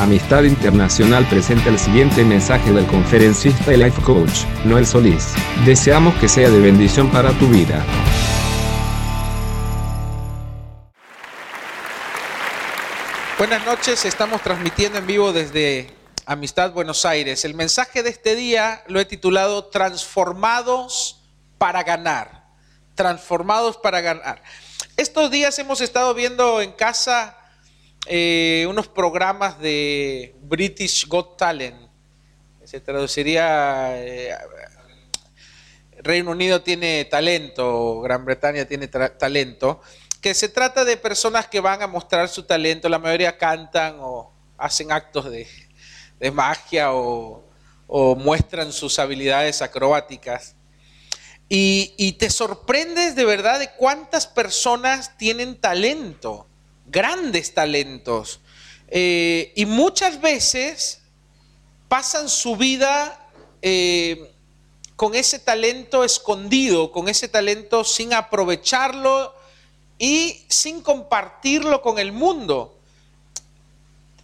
Amistad Internacional presenta el siguiente mensaje del conferencista y life coach, Noel Solís. Deseamos que sea de bendición para tu vida. Buenas noches, estamos transmitiendo en vivo desde Amistad Buenos Aires. El mensaje de este día lo he titulado Transformados para ganar. Transformados para ganar. Estos días hemos estado viendo en casa eh, unos programas de British Got Talent. Se traduciría, eh, Reino Unido tiene talento, Gran Bretaña tiene talento, que se trata de personas que van a mostrar su talento, la mayoría cantan o hacen actos de, magia o, muestran sus habilidades acrobáticas. Y, te sorprendes de verdad de cuántas personas tienen talento grandes talentos. Eh, y muchas veces pasan su vida eh, con ese talento escondido, con ese talento sin aprovecharlo y sin compartirlo con el mundo.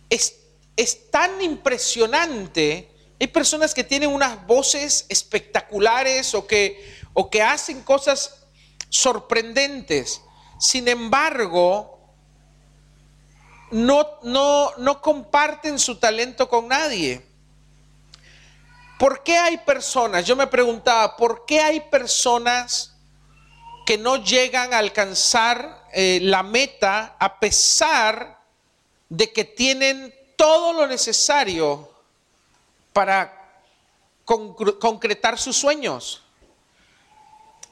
Es, es tan impresionante. Hay personas que tienen unas voces espectaculares o que, o que hacen cosas sorprendentes. Sin embargo, no, no, no comparten su talento con nadie. ¿Por qué hay personas? Yo me preguntaba, ¿por qué hay personas que no llegan a alcanzar eh, la meta a pesar de que tienen todo lo necesario para concretar sus sueños?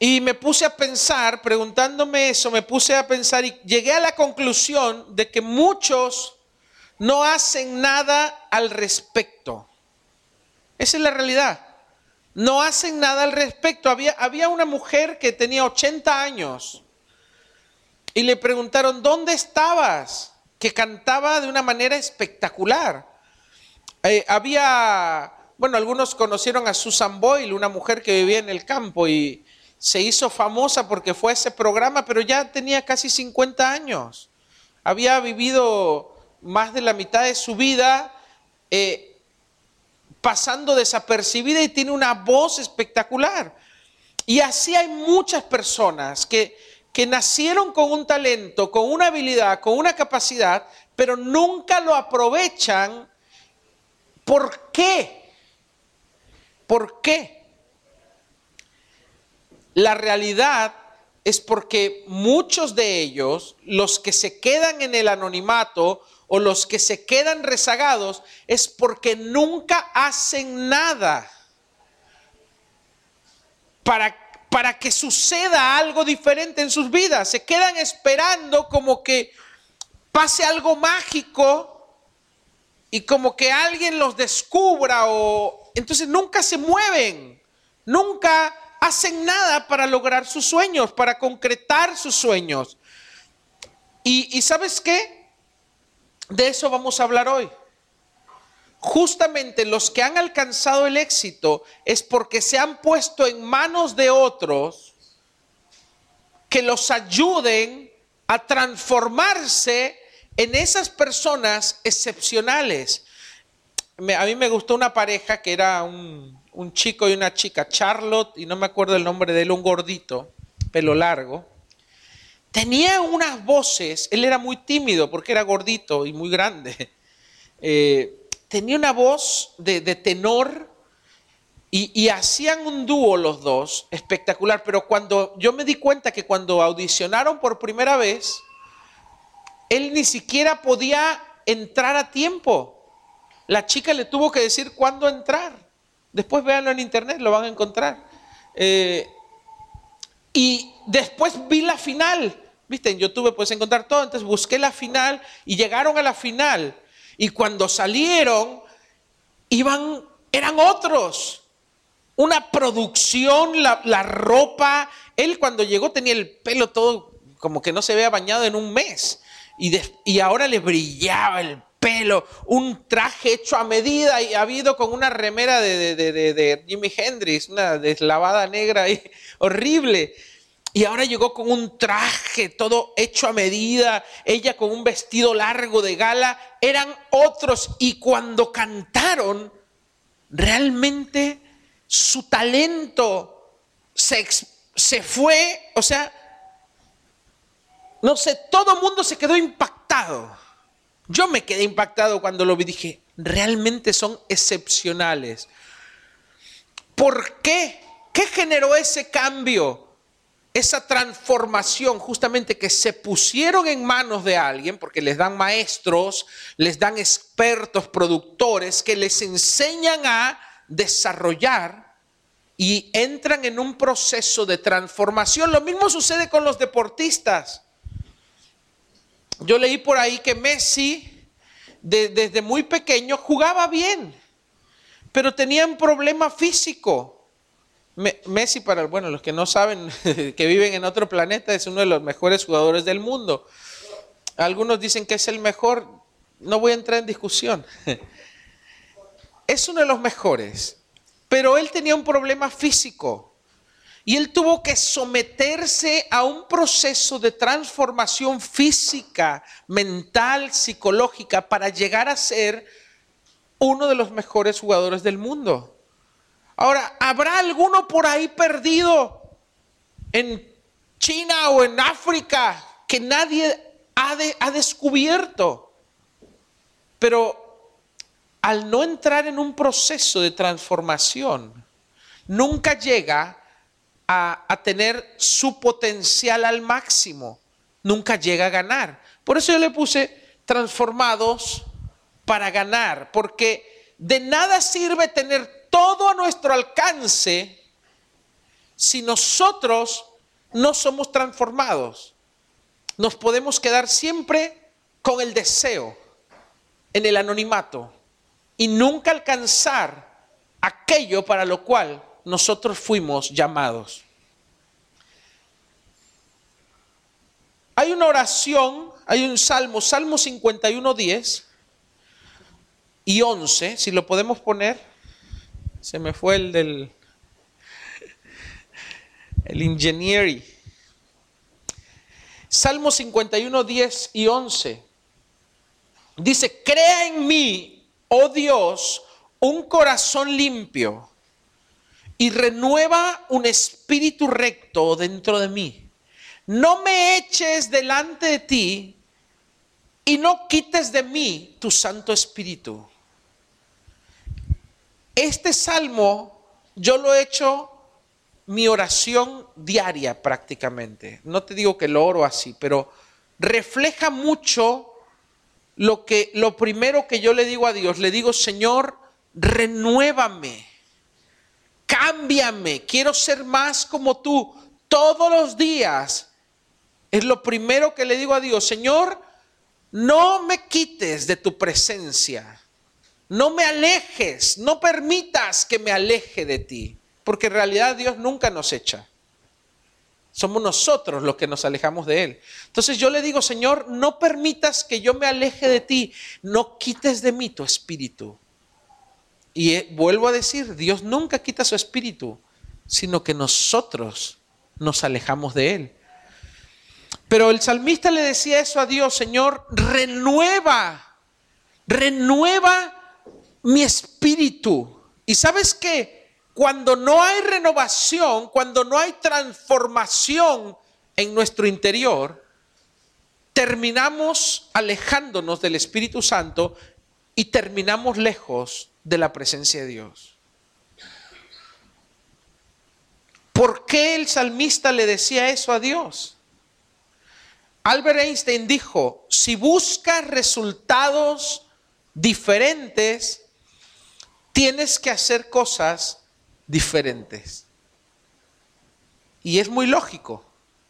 Y me puse a pensar, preguntándome eso, me puse a pensar y llegué a la conclusión de que muchos no hacen nada al respecto. Esa es la realidad. No hacen nada al respecto. Había, había una mujer que tenía 80 años y le preguntaron, ¿dónde estabas? Que cantaba de una manera espectacular. Eh, había, bueno, algunos conocieron a Susan Boyle, una mujer que vivía en el campo y se hizo famosa porque fue ese programa, pero ya tenía casi 50 años. Había vivido más de la mitad de su vida eh, pasando desapercibida y tiene una voz espectacular. Y así hay muchas personas que, que nacieron con un talento, con una habilidad, con una capacidad, pero nunca lo aprovechan. ¿Por qué? ¿Por qué? La realidad es porque muchos de ellos, los que se quedan en el anonimato o los que se quedan rezagados, es porque nunca hacen nada para, para que suceda algo diferente en sus vidas. Se quedan esperando como que pase algo mágico y como que alguien los descubra o entonces nunca se mueven, nunca hacen nada para lograr sus sueños, para concretar sus sueños. Y, sabes qué? De eso vamos a hablar hoy. Justamente los que han alcanzado el éxito es porque se han puesto en manos de otros que los ayuden a transformarse en esas personas excepcionales. a mí me gustó una pareja que era un, un chico y una chica, Charlotte, y no me acuerdo el nombre de él, un gordito, pelo largo. Tenía unas voces, él era muy tímido porque era gordito y muy grande. Eh, tenía una voz de, tenor y, y, hacían un dúo los dos, espectacular. Pero cuando yo me di cuenta que cuando audicionaron por primera vez, él ni siquiera podía entrar a tiempo. La chica le tuvo que decir cuándo entrar. Después véanlo en internet, lo van a encontrar. Eh, y después vi la final. Viste, en YouTube puedes encontrar todo. Entonces busqué la final y llegaron a la final. Y cuando salieron, iban, eran otros. Una producción, la, ropa. Él cuando llegó tenía el pelo todo como que no se había bañado en un mes. Y, y ahora le brillaba el pelo, un traje hecho a medida y ha habido con una remera de, de, Jimi Hendrix, una deslavada negra ahí, horrible. y ahora llegó con un traje todo hecho a medida, ella con un vestido largo de gala, eran otros y cuando cantaron, realmente su talento se, se fue, o sea, no sé, todo el mundo se quedó impactado. Yo me quedé impactado cuando lo vi, dije, realmente son excepcionales. ¿Por qué? ¿Qué generó ese cambio? esa transformación justamente que se pusieron en manos de alguien, porque les dan maestros, les dan expertos, productores, que les enseñan a desarrollar y entran en un proceso de transformación. Lo mismo sucede con los deportistas. Yo leí por ahí que Messi desde muy pequeño jugaba bien, pero tenía un problema físico Messi, para bueno, los que no saben que viven en otro planeta, es uno de los mejores jugadores del mundo. Algunos dicen que es el mejor, no voy a entrar en discusión. Es uno de los mejores, pero él tenía un problema físico y él tuvo que someterse a un proceso de transformación física, mental, psicológica para llegar a ser uno de los mejores jugadores del mundo. Ahora, ¿habrá alguno por ahí perdido en China o en África que nadie ha, descubierto? Pero al no entrar en un proceso de transformación, nunca llega a, tener su potencial al máximo, nunca llega a ganar. Por eso yo le puse transformados para ganar, porque de nada sirve tener todo a nuestro alcance si nosotros no somos transformados. Nos podemos quedar siempre con el deseo, en el anonimato, y nunca alcanzar aquello para lo cual nosotros fuimos llamados. Hay una oración, hay un salmo, Salmo 51, 10 y 11, si lo podemos poner. Se me fue el del... El. Salmo 51, 10 y 11. Dice, crea en mí, oh Dios, un corazón limpio y renueva un espíritu recto dentro de mí. No me eches delante de ti y no quites de mí tu Santo Espíritu. Este salmo yo lo he hecho mi oración diaria prácticamente. No te digo que lo oro así, pero refleja mucho lo que lo primero que yo le digo a Dios, le digo, "Señor, renuévame. Cámbiame, quiero ser más como tú todos los días." Es lo primero que le digo a Dios, "Señor, no me quites de tu presencia." No me alejes, no permitas que me aleje de ti, porque en realidad Dios nunca nos echa. Somos nosotros los que nos alejamos de Él. Entonces yo le digo, Señor, no permitas que yo me aleje de ti, no quites de mí tu espíritu. Y eh, vuelvo a decir, Dios nunca quita su espíritu, sino que nosotros nos alejamos de Él. Pero el salmista le decía eso a Dios, Señor, renueva, renueva mi espíritu. Y sabes qué? Cuando no hay renovación, cuando no hay transformación en nuestro interior, terminamos alejándonos del Espíritu Santo y terminamos lejos de la presencia de Dios. ¿Por qué el salmista le decía eso a Dios? Albert Einstein dijo, si buscas resultados diferentes, tienes que hacer cosas diferentes. Y es muy lógico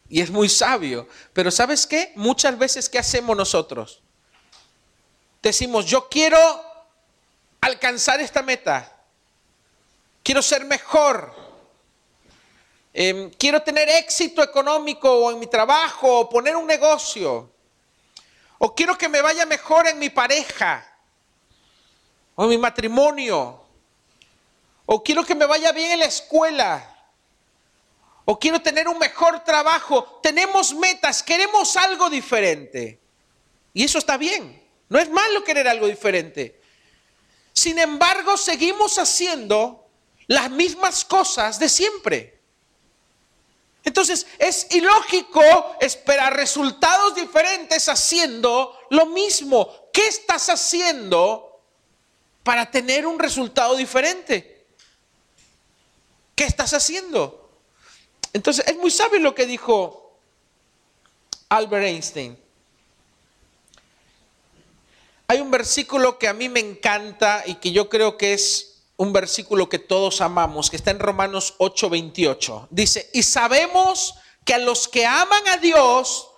y es muy sabio. Pero ¿sabes qué? Muchas veces, ¿qué hacemos nosotros? Decimos, yo quiero alcanzar esta meta. Quiero ser mejor. Em, quiero tener éxito económico o en mi trabajo o poner un negocio. O quiero que me vaya mejor en mi pareja o mi matrimonio, o quiero que me vaya bien en la escuela, o quiero tener un mejor trabajo. Tenemos metas, queremos algo diferente. Y eso está bien. No es malo querer algo diferente. Sin embargo, seguimos haciendo las mismas cosas de siempre. Entonces, es ilógico esperar resultados diferentes haciendo lo mismo. ¿Qué estás haciendo para tener un resultado diferente? ¿Qué estás haciendo? Entonces, es muy sabio lo que dijo Albert Einstein. Hay un versículo que a mí me encanta y que yo creo que es un versículo que todos amamos, que está en Romanos 8:28. Dice, y sabemos que a los que aman a Dios,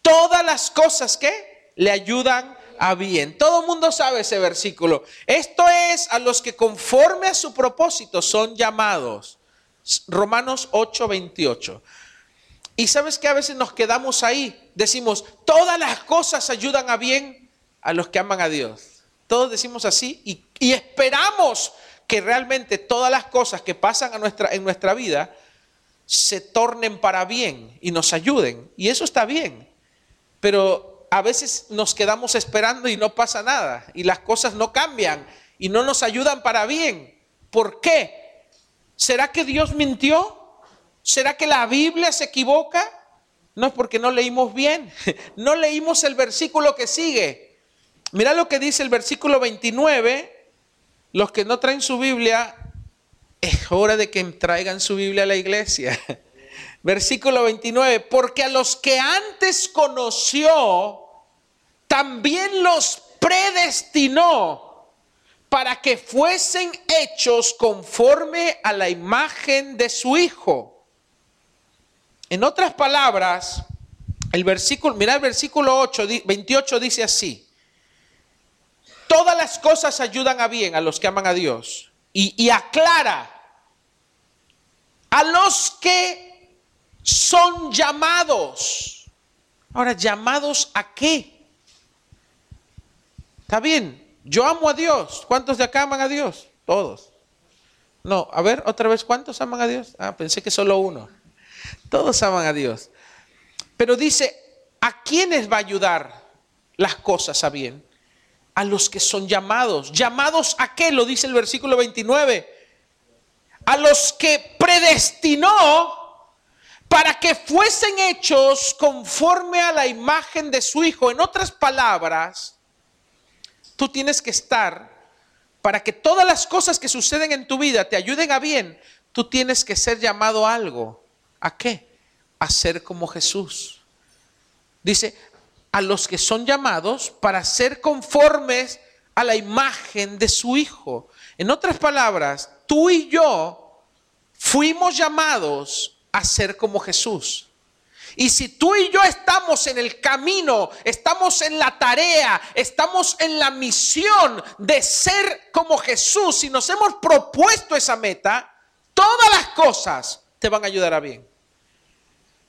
todas las cosas que le ayudan a bien. Todo el mundo sabe ese versículo. Esto es a los que conforme a su propósito son llamados. Romanos 8:28. Y sabes que a veces nos quedamos ahí. Decimos, todas las cosas ayudan a bien a los que aman a Dios. Todos decimos así y, esperamos que realmente todas las cosas que pasan a nuestra, en nuestra vida se tornen para bien y nos ayuden. Y eso está bien. Pero a veces nos quedamos esperando y no pasa nada. Y las cosas no cambian y no nos ayudan para bien. ¿Por qué? ¿Será que Dios mintió? ¿Será que la Biblia se equivoca? No es porque no leímos bien. No leímos el versículo que sigue. Mira lo que dice el versículo 29 los que no traen su Biblia, es hora de que traigan su Biblia a la iglesia. Versículo 29, porque a los que antes conoció, también los predestinó para que fuesen hechos conforme a la imagen de su Hijo. En otras palabras, el versículo, mira el versículo 8, 28 dice así, todas las cosas ayudan a bien a los que aman a Dios. Y, aclara a los que son llamados. Ahora, ¿llamados a qué? Está bien, yo amo a Dios. ¿Cuántos de acá aman a Dios? Todos. No, a ver, otra vez, ¿cuántos aman a Dios? Ah, pensé que solo uno. Todos aman a Dios. Pero dice, ¿a quiénes va a ayudar las cosas a bien? A los que son llamados. ¿Llamados a qué? Lo dice el versículo 29. A los que predestinó para que fuesen hechos conforme a la imagen de su Hijo. En otras palabras, tú tienes que estar para que todas las cosas que suceden en tu vida te ayuden a bien. Tú tienes que ser llamado a algo. ¿A qué? A ser como Jesús. Dice, a los que son llamados para ser conformes a la imagen de su Hijo. En otras palabras, tú y yo fuimos llamados a ser como Jesús. Y si tú y yo estamos en el camino, estamos en la tarea, estamos en la misión de ser como Jesús, y nos hemos propuesto esa meta, todas las cosas te van a ayudar a bien.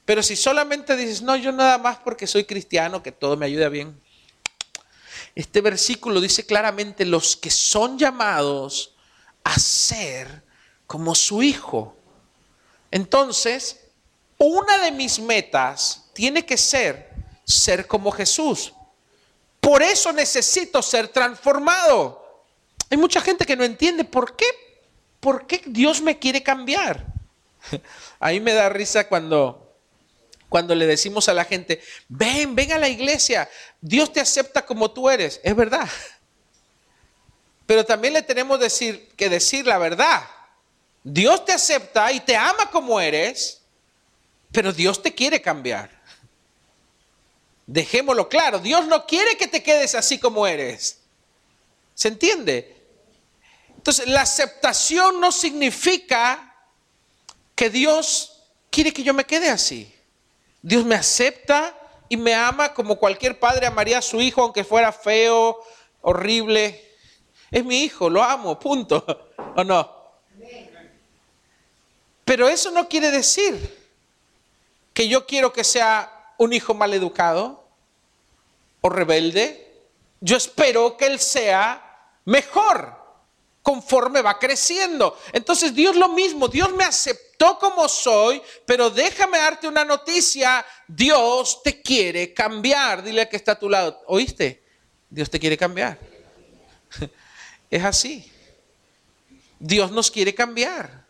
Pero si solamente dices, no, yo nada más porque soy cristiano, que todo me ayuda bien. Este versículo dice claramente, los que son llamados a ser como su hijo. Entonces, una de mis metas tiene que ser ser como Jesús. Por eso necesito ser transformado. Hay mucha gente que no entiende por qué, por qué Dios me quiere cambiar. A mí me da risa cuando cuando le decimos a la gente, ven, ven a la iglesia, Dios te acepta como tú eres. Es verdad. Pero también le tenemos decir, que decir la verdad. Dios te acepta y te ama como eres, pero Dios te quiere cambiar. Dejémoslo claro, Dios no quiere que te quedes así como eres. ¿Se entiende? Entonces, la aceptación no significa que Dios quiere que yo me quede así. Dios me acepta y me ama como cualquier padre amaría a su hijo, aunque fuera feo, horrible. Es mi hijo, lo amo, punto. ¿O no? Pero eso no quiere decir que yo quiero que sea un hijo mal educado o rebelde. Yo espero que él sea mejor conforme va creciendo. Entonces Dios lo mismo, Dios me aceptó aceptó como soy, pero déjame darte una noticia, Dios te quiere cambiar. Dile que está a tu lado, ¿oíste? Dios te quiere cambiar. Es así. Dios nos quiere cambiar.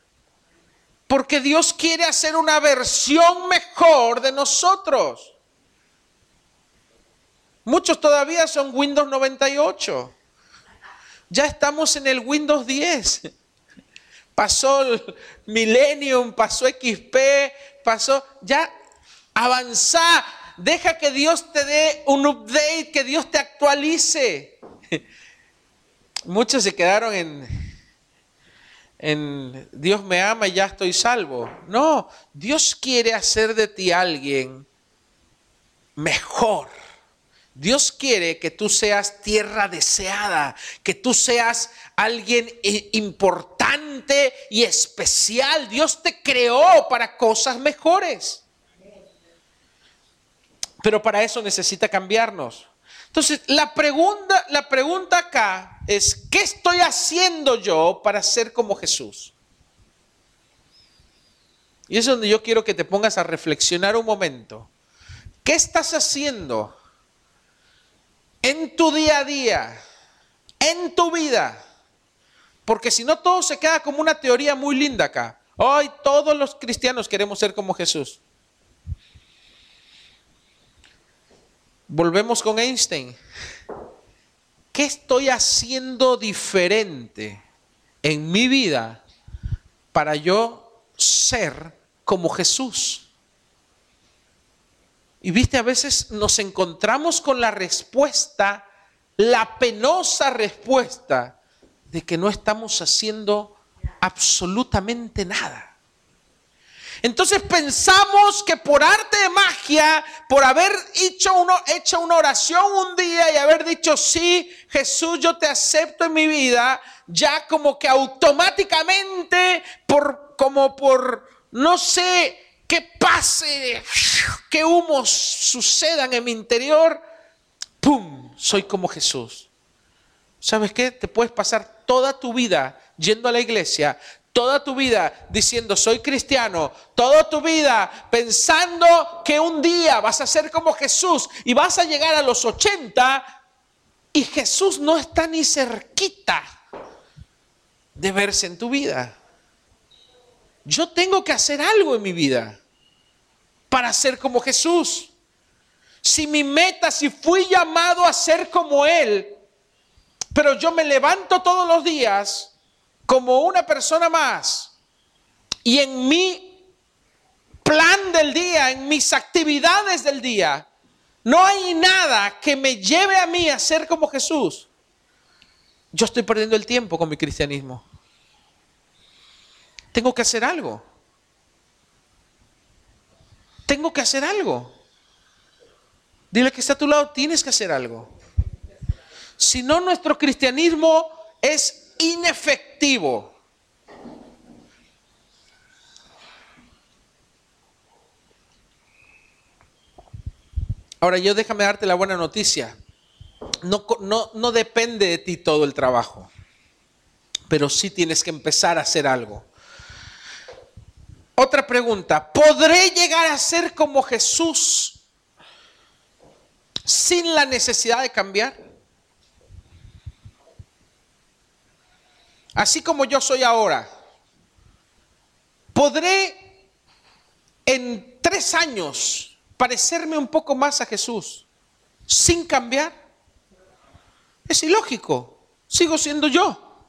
Porque Dios quiere hacer una versión mejor de nosotros. Muchos todavía son Windows 98. Ya estamos en el Windows 10. Pasó el Millennium, pasó XP, pasó... Ya avanza. Deja que Dios te dé un update, que Dios te actualice. Muchos se quedaron en, en Dios me ama y ya estoy salvo. No, Dios quiere hacer de ti alguien mejor. Dios quiere que tú seas tierra deseada, que tú seas alguien importante y especial. Dios te creó para cosas mejores. Pero para eso necesita cambiarnos. Entonces, la pregunta, la pregunta acá es, ¿qué estoy haciendo yo para ser como Jesús? Y es donde yo quiero que te pongas a reflexionar un momento. ¿Qué estás haciendo en tu día a día, en tu vida? Porque si no, todo se queda como una teoría muy linda acá. Hoy todos los cristianos queremos ser como Jesús. Volvemos con Einstein. ¿Qué estoy haciendo diferente en mi vida para yo ser como Jesús? Y viste, a veces nos encontramos con la respuesta, la penosa respuesta de que no estamos haciendo absolutamente nada. Entonces pensamos que por arte de magia, por haber hecho, una oración un día y haber dicho, sí, Jesús, yo te acepto en mi vida, ya como que automáticamente, por, como por, no sé, qué pase, qué humos sucedan en mi interior, ¡pum! Soy como Jesús. ¿Sabes qué? Te puedes pasar toda tu vida yendo a la iglesia, toda tu vida diciendo soy cristiano, toda tu vida pensando que un día vas a ser como Jesús y vas a llegar a los 80 y Jesús no está ni cerquita de verse en tu vida. Yo tengo que hacer algo en mi vida para ser como Jesús. Si mi meta, si fui llamado a ser como Él, pero yo me levanto todos los días como una persona más y en mi plan del día, en mis actividades del día, no hay nada que me lleve a mí a ser como Jesús, yo estoy perdiendo el tiempo con mi cristianismo. Tengo que hacer algo. Tengo que hacer algo. Dile que está a tu lado, tienes que hacer algo. Si no, nuestro cristianismo es inefectivo. Ahora yo déjame darte la buena noticia. No, no, no depende de ti todo el trabajo, pero sí tienes que empezar a hacer algo. Otra pregunta, ¿podré llegar a ser como Jesús sin la necesidad de cambiar? así como yo soy ahora, ¿podré en tres años parecerme un poco más a Jesús sin cambiar? Es ilógico, sigo siendo yo.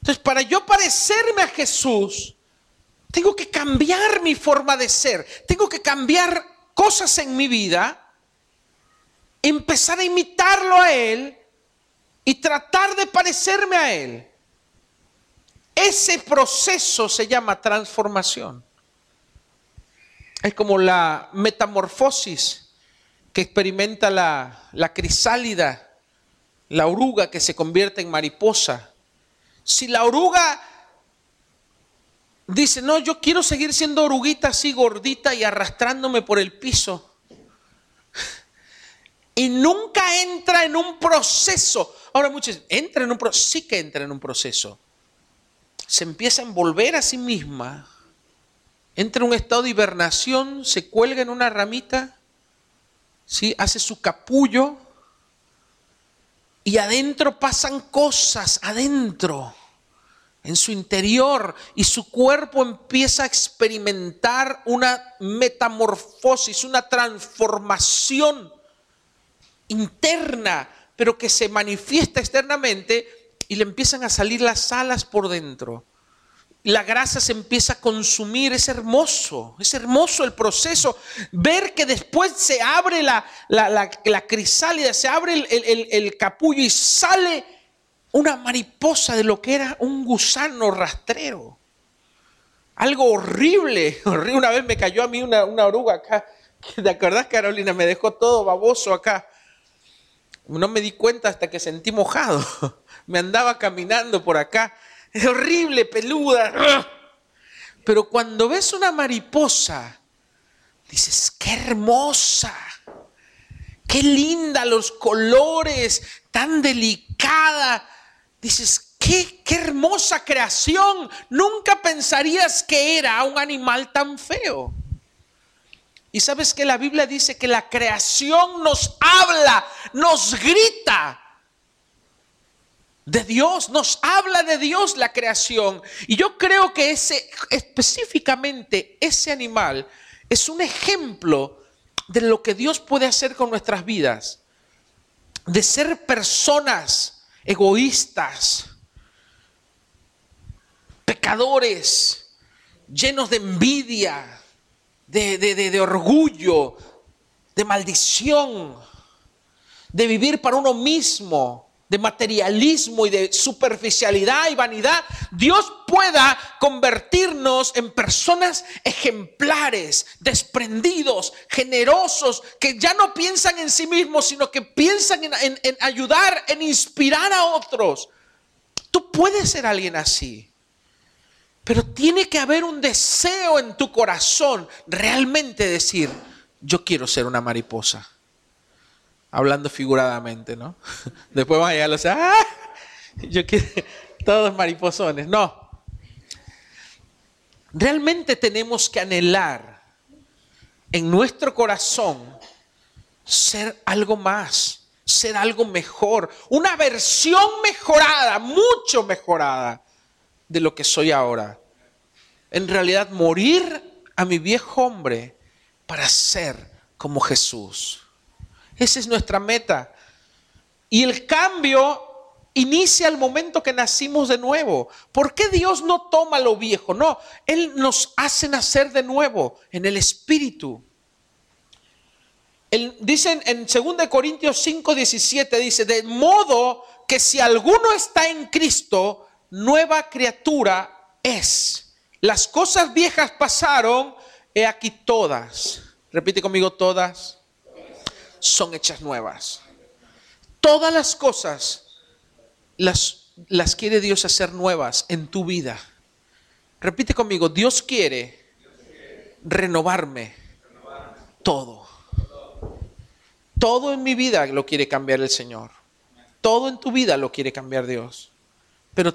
Entonces, para yo parecerme a Jesús, tengo que cambiar mi forma de ser, tengo que cambiar cosas en mi vida, empezar a imitarlo a Él y tratar de parecerme a Él. Ese proceso se llama transformación. Es como la metamorfosis que experimenta la, la crisálida, la oruga que se convierte en mariposa. Si la oruga dice, no, yo quiero seguir siendo oruguita así gordita y arrastrándome por el piso. Y nunca entra en un proceso. Ahora muchos, ¿entra en un proceso? Sí que entra en un proceso se empieza a envolver a sí misma entra en un estado de hibernación, se cuelga en una ramita, ¿sí? hace su capullo y adentro pasan cosas, adentro, en su interior, y su cuerpo empieza a experimentar una metamorfosis, una transformación interna, pero que se manifiesta externamente y le empiezan a salir las alas por dentro la grasa se empieza a consumir, es hermoso, es hermoso el proceso. Ver que después se abre la, crisálida, se abre el, capullo y sale una mariposa de lo que era un gusano rastrero. Algo horrible. Una vez me cayó a mí una, una oruga acá. ¿Te acordás, Carolina? Me dejó todo baboso acá. No me di cuenta hasta que sentí mojado. Me andaba caminando por acá es horrible, peluda. Pero cuando ves una mariposa, dices, qué hermosa, qué linda los colores, tan delicada. Dices, qué, qué hermosa creación. Nunca pensarías que era un animal tan feo. Y sabes que la Biblia dice que la creación nos habla, nos grita de Dios, nos habla de Dios la creación. Y yo creo que ese, específicamente ese animal, es un ejemplo de lo que Dios puede hacer con nuestras vidas. De ser personas egoístas, pecadores, llenos de envidia, de, de orgullo, de maldición, de vivir para uno mismo de materialismo y de superficialidad y vanidad, Dios pueda convertirnos en personas ejemplares, desprendidos, generosos, que ya no piensan en sí mismos, sino que piensan en, en ayudar, en inspirar a otros. Tú puedes ser alguien así. Pero tiene que haber un deseo en tu corazón realmente decir, yo quiero ser una mariposa hablando figuradamente, ¿no? Después van a llegar los, ¡ah! Yo quiero, todos mariposones, no. Realmente tenemos que anhelar en nuestro corazón ser algo más, ser algo mejor, una versión mejorada, mucho mejorada de lo que soy ahora. En realidad morir a mi viejo hombre para ser como Jesús. Esa es nuestra meta. Y el cambio inicia el momento que nacimos de nuevo. ¿Por qué Dios no toma lo viejo? No, Él nos hace nacer de nuevo en el Espíritu. dicen en 2 Corintios 5, 17, dice, de modo que si alguno está en Cristo, nueva criatura es. Las cosas viejas pasaron, he aquí todas. Repite conmigo todas son hechas nuevas. Todas las cosas las, las quiere Dios hacer nuevas en tu vida. Repite conmigo, Dios quiere renovarme todo. Todo en mi vida lo quiere cambiar el Señor. Todo en tu vida lo quiere cambiar Dios. Pero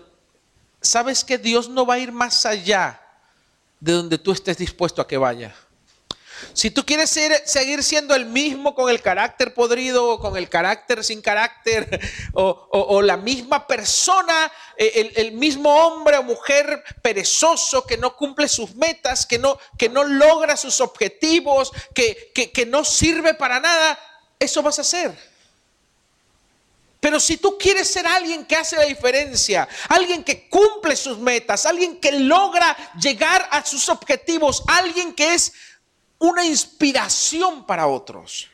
sabes que Dios no va a ir más allá de donde tú estés dispuesto a que vaya. Si tú quieres seguir siendo el mismo con el carácter podrido o con el carácter sin carácter o, la misma persona, eh, el, mismo hombre o mujer perezoso que no cumple sus metas, que no, que no logra sus objetivos, que, que no sirve para nada, eso vas a hacer. Pero si tú quieres ser alguien que hace la diferencia, alguien que cumple sus metas, alguien que logra llegar a sus objetivos, alguien que es una inspiración para otros.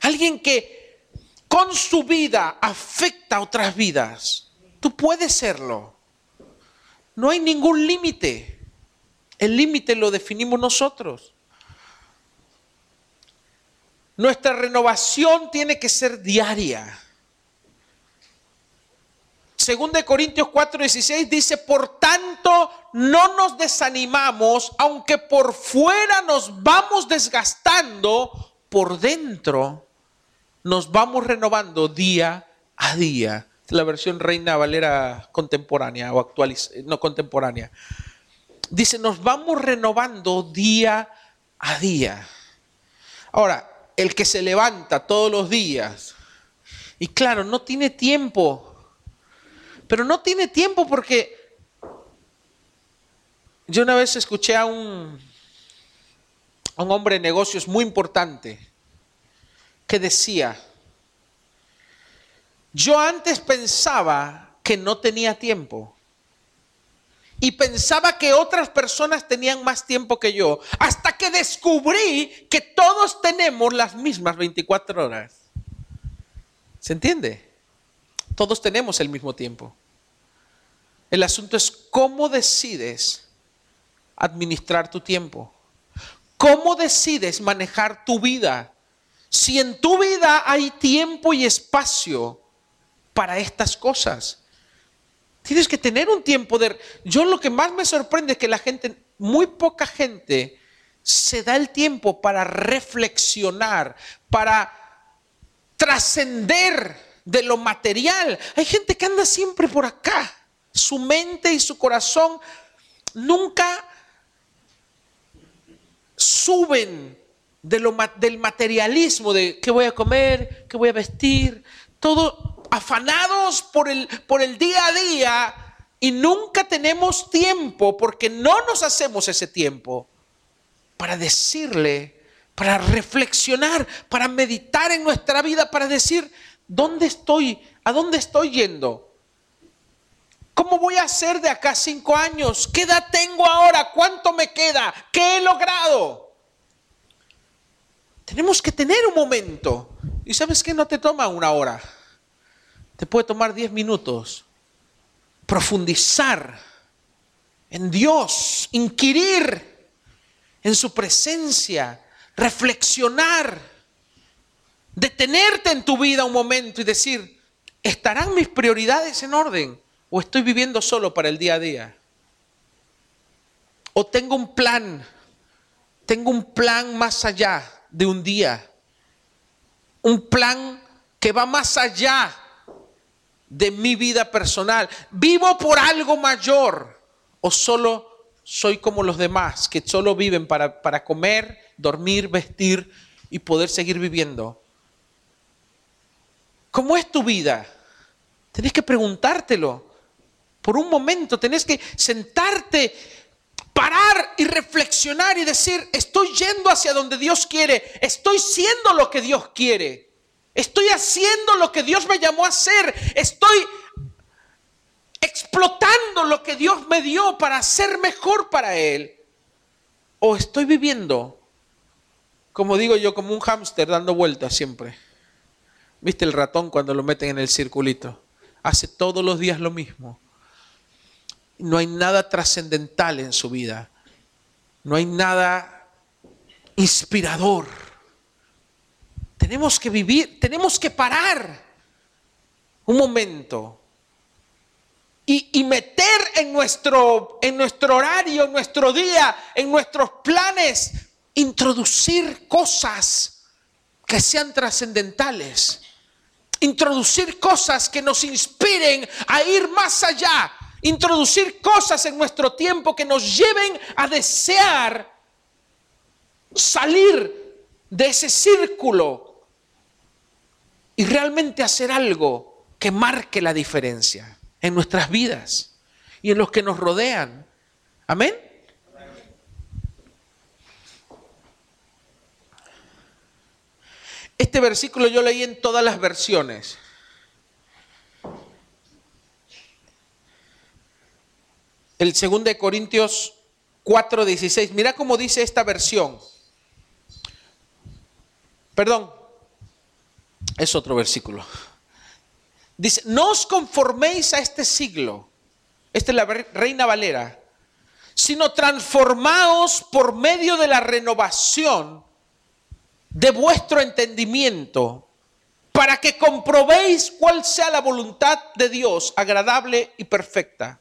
Alguien que con su vida afecta a otras vidas. Tú puedes serlo. No hay ningún límite. El límite lo definimos nosotros. Nuestra renovación tiene que ser diaria. Según de Corintios 4:16 dice, por tanto, no nos desanimamos, aunque por fuera nos vamos desgastando, por dentro nos vamos renovando día a día. La versión Reina Valera contemporánea o actual, no contemporánea. Dice, nos vamos renovando día a día. Ahora, el que se levanta todos los días, y claro, no tiene tiempo, pero no tiene tiempo porque yo una vez escuché a un, a un hombre de negocios muy importante que decía, yo antes pensaba que no tenía tiempo y pensaba que otras personas tenían más tiempo que yo, hasta que descubrí que todos tenemos las mismas 24 horas. ¿Se entiende? Todos tenemos el mismo tiempo. El asunto es cómo decides administrar tu tiempo. ¿Cómo decides manejar tu vida? Si en tu vida hay tiempo y espacio para estas cosas. Tienes que tener un tiempo de... Yo lo que más me sorprende es que la gente, muy poca gente, se da el tiempo para reflexionar, para trascender de lo material. Hay gente que anda siempre por acá. Su mente y su corazón nunca suben de lo, del materialismo, de qué voy a comer, qué voy a vestir, todo afanados por el, por el día a día y nunca tenemos tiempo porque no nos hacemos ese tiempo para decirle, para reflexionar, para meditar en nuestra vida, para decir, ¿dónde estoy? ¿A dónde estoy yendo? ¿Cómo voy a hacer de acá cinco años? ¿Qué edad tengo ahora? ¿Cuánto me queda? ¿Qué he logrado? Tenemos que tener un momento. ¿Y sabes que no te toma una hora? Te puede tomar diez minutos. Profundizar en Dios, inquirir en su presencia, reflexionar, detenerte en tu vida un momento y decir, ¿estarán mis prioridades en orden? ¿O estoy viviendo solo para el día a día? ¿O tengo un plan? Tengo un plan más allá de un día. Un plan que va más allá de mi vida personal. ¿Vivo por algo mayor? ¿O solo soy como los demás que solo viven para, para comer, dormir, vestir y poder seguir viviendo? ¿Cómo es tu vida? Tenés que preguntártelo. Por un momento tenés que sentarte, parar y reflexionar y decir, estoy yendo hacia donde Dios quiere, estoy siendo lo que Dios quiere, estoy haciendo lo que Dios me llamó a hacer, estoy explotando lo que Dios me dio para ser mejor para Él. O estoy viviendo, como digo yo, como un hámster dando vueltas siempre. ¿Viste el ratón cuando lo meten en el circulito? Hace todos los días lo mismo. No hay nada trascendental en su vida. No hay nada inspirador. Tenemos que vivir, tenemos que parar un momento y, meter en nuestro, en nuestro horario, en nuestro día, en nuestros planes, introducir cosas que sean trascendentales, introducir cosas que nos inspiren a ir más allá, introducir cosas en nuestro tiempo que nos lleven a desear salir de ese círculo y realmente hacer algo que marque la diferencia en nuestras vidas y en los que nos rodean. Amén. Este versículo yo leí en todas las versiones. El 2 de Corintios 4:16. Mira cómo dice esta versión. Perdón. Es otro versículo. Dice, no os conforméis a este siglo, esta es la reina Valera, sino transformaos por medio de la renovación de vuestro entendimiento, para que comprobéis cuál sea la voluntad de Dios, agradable y perfecta.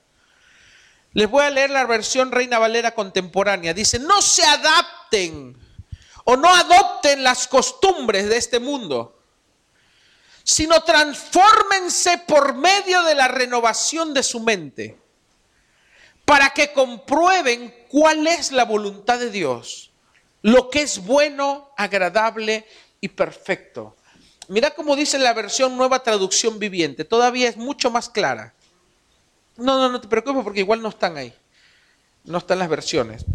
Les voy a leer la versión Reina Valera contemporánea. Dice, no se adapten o no adopten las costumbres de este mundo sino transfórmense por medio de la renovación de su mente, para que comprueben cuál es la voluntad de Dios, lo que es bueno, agradable y perfecto. Mira cómo dice la versión nueva traducción viviente, todavía es mucho más clara. No, no, no te preocupes porque igual no están ahí, no están las versiones.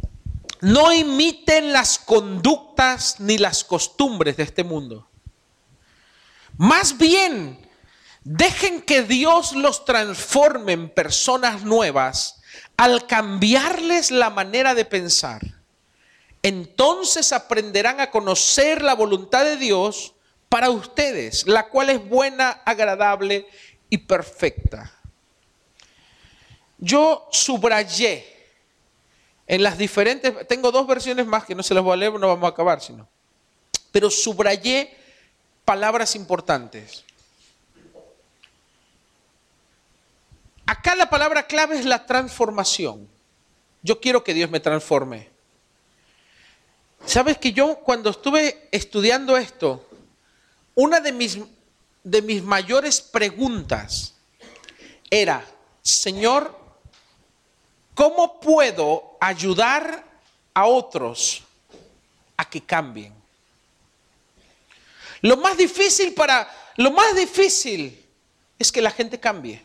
No imiten las conductas ni las costumbres de este mundo. Más bien, dejen que Dios los transforme en personas nuevas al cambiarles la manera de pensar. Entonces aprenderán a conocer la voluntad de Dios para ustedes, la cual es buena, agradable y perfecta. Yo subrayé en las diferentes, tengo dos versiones más que no se las voy a leer, no vamos a acabar, sino, pero subrayé palabras importantes. Acá la palabra clave es la transformación. Yo quiero que Dios me transforme. Sabes que yo cuando estuve estudiando esto, una de mis, de mis mayores preguntas era, Señor, ¿cómo puedo ayudar a otros a que cambien? Lo más difícil para, lo más difícil es que la gente cambie.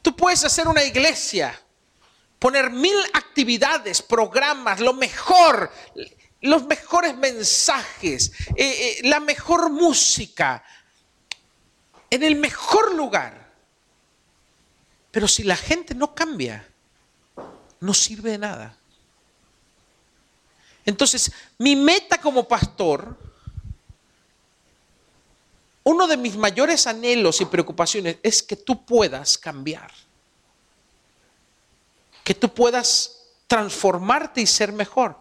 Tú puedes hacer una iglesia, poner mil actividades, programas, lo mejor, los mejores mensajes, eh, eh, la mejor música, en el mejor lugar. Pero si la gente no cambia, no sirve de nada. Entonces, mi meta como pastor, uno de mis mayores anhelos y preocupaciones es que tú puedas cambiar. Que tú puedas transformarte y ser mejor.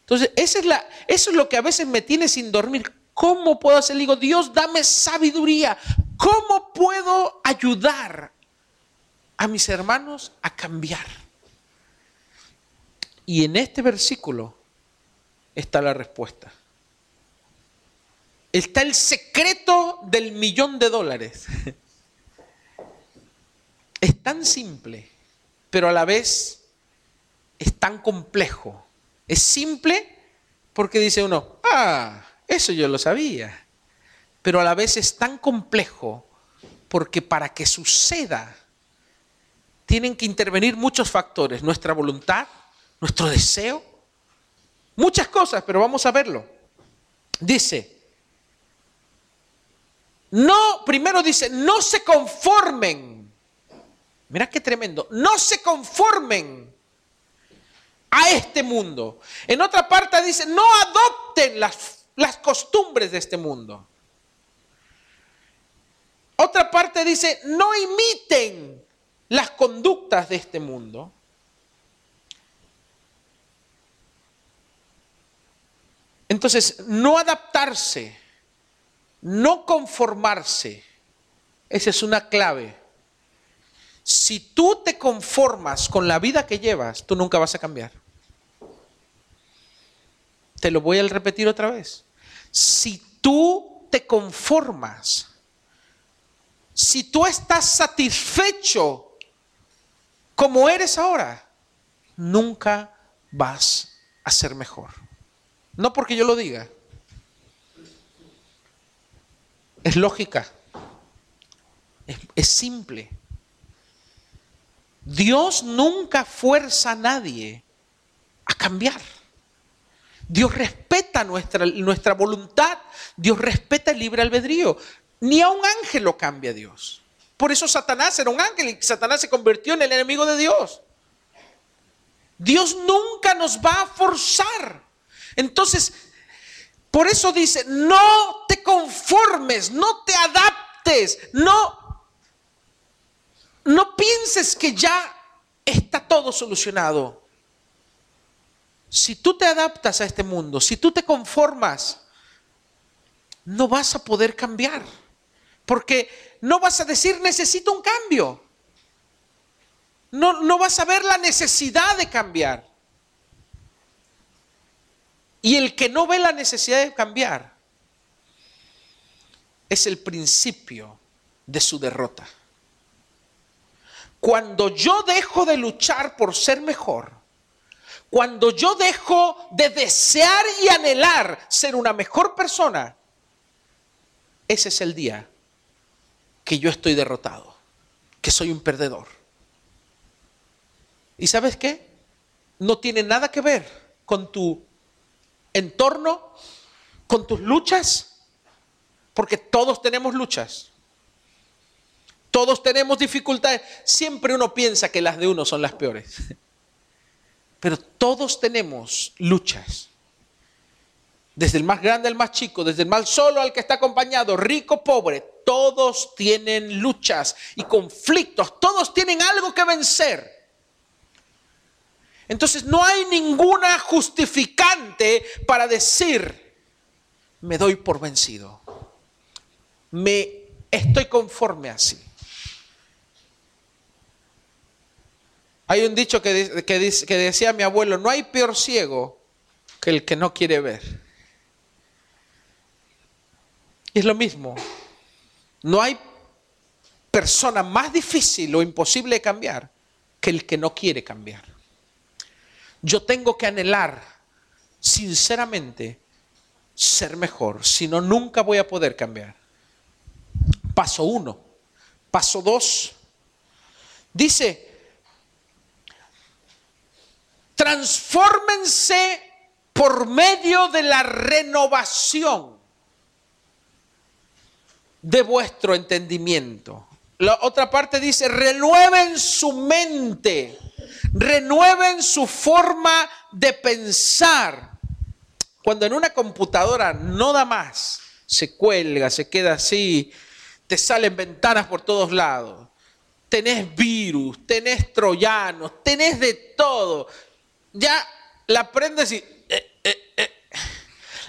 Entonces, eso es lo que a veces me tiene sin dormir. ¿Cómo puedo hacer? digo, Dios, dame sabiduría. ¿Cómo puedo ayudar a mis hermanos a cambiar? Y en este versículo está la respuesta está el secreto del millón de dólares. Es tan simple, pero a la vez es tan complejo. Es simple porque dice uno, ah, eso yo lo sabía. Pero a la vez es tan complejo porque para que suceda tienen que intervenir muchos factores, nuestra voluntad, nuestro deseo, muchas cosas, pero vamos a verlo. Dice, no, primero dice, no se conformen. Mira qué tremendo. No se conformen a este mundo. En otra parte dice, no adopten las, las costumbres de este mundo. Otra parte dice, no imiten las conductas de este mundo. Entonces, no adaptarse no conformarse. Esa es una clave. Si tú te conformas con la vida que llevas, tú nunca vas a cambiar. Te lo voy a repetir otra vez. Si tú te conformas, si tú estás satisfecho como eres ahora, nunca vas a ser mejor. No porque yo lo diga, es lógica. Es, simple. Dios nunca fuerza a nadie a cambiar. Dios respeta nuestra, nuestra voluntad. Dios respeta el libre albedrío. Ni a un ángel lo cambia Dios. Por eso Satanás era un ángel y Satanás se convirtió en el enemigo de Dios. Dios nunca nos va a forzar. Entonces, por eso dice, no te conformes, no te adaptes, no, no pienses que ya está todo solucionado. Si tú te adaptas a este mundo, si tú te conformas, no vas a poder cambiar. Porque no vas a decir necesito un cambio. No, no vas a ver la necesidad de cambiar. Y el que no ve la necesidad de cambiar es el principio de su derrota. Cuando yo dejo de luchar por ser mejor, cuando yo dejo de desear y anhelar ser una mejor persona, ese es el día que yo estoy derrotado, que soy un perdedor. ¿Y sabes qué? No tiene nada que ver con tu entorno, con tus luchas, porque todos tenemos luchas. Todos tenemos dificultades. Siempre uno piensa que las de uno son las peores. Pero todos tenemos luchas. Desde el más grande al más chico, desde el más solo al que está acompañado, rico, pobre, todos tienen luchas y conflictos, todos tienen algo que vencer. Entonces no hay ninguna justificante para decir, me doy por vencido, me estoy conforme así. Hay un dicho que, que, decía mi abuelo, no hay peor ciego que el que no quiere ver. Es lo mismo, no hay persona más difícil o imposible de cambiar que el que no quiere cambiar. Yo tengo que anhelar, sinceramente, ser mejor, si no, nunca voy a poder cambiar. Paso uno. Paso dos. Dice, transfórmense por medio de la renovación de vuestro entendimiento. La otra parte dice, renueven su mente, renueven su forma de pensar. Cuando en una computadora no da más, se cuelga, se queda así, te salen ventanas por todos lados, tenés virus, tenés troyanos, tenés de todo ya la prendes y... Eh, eh, eh.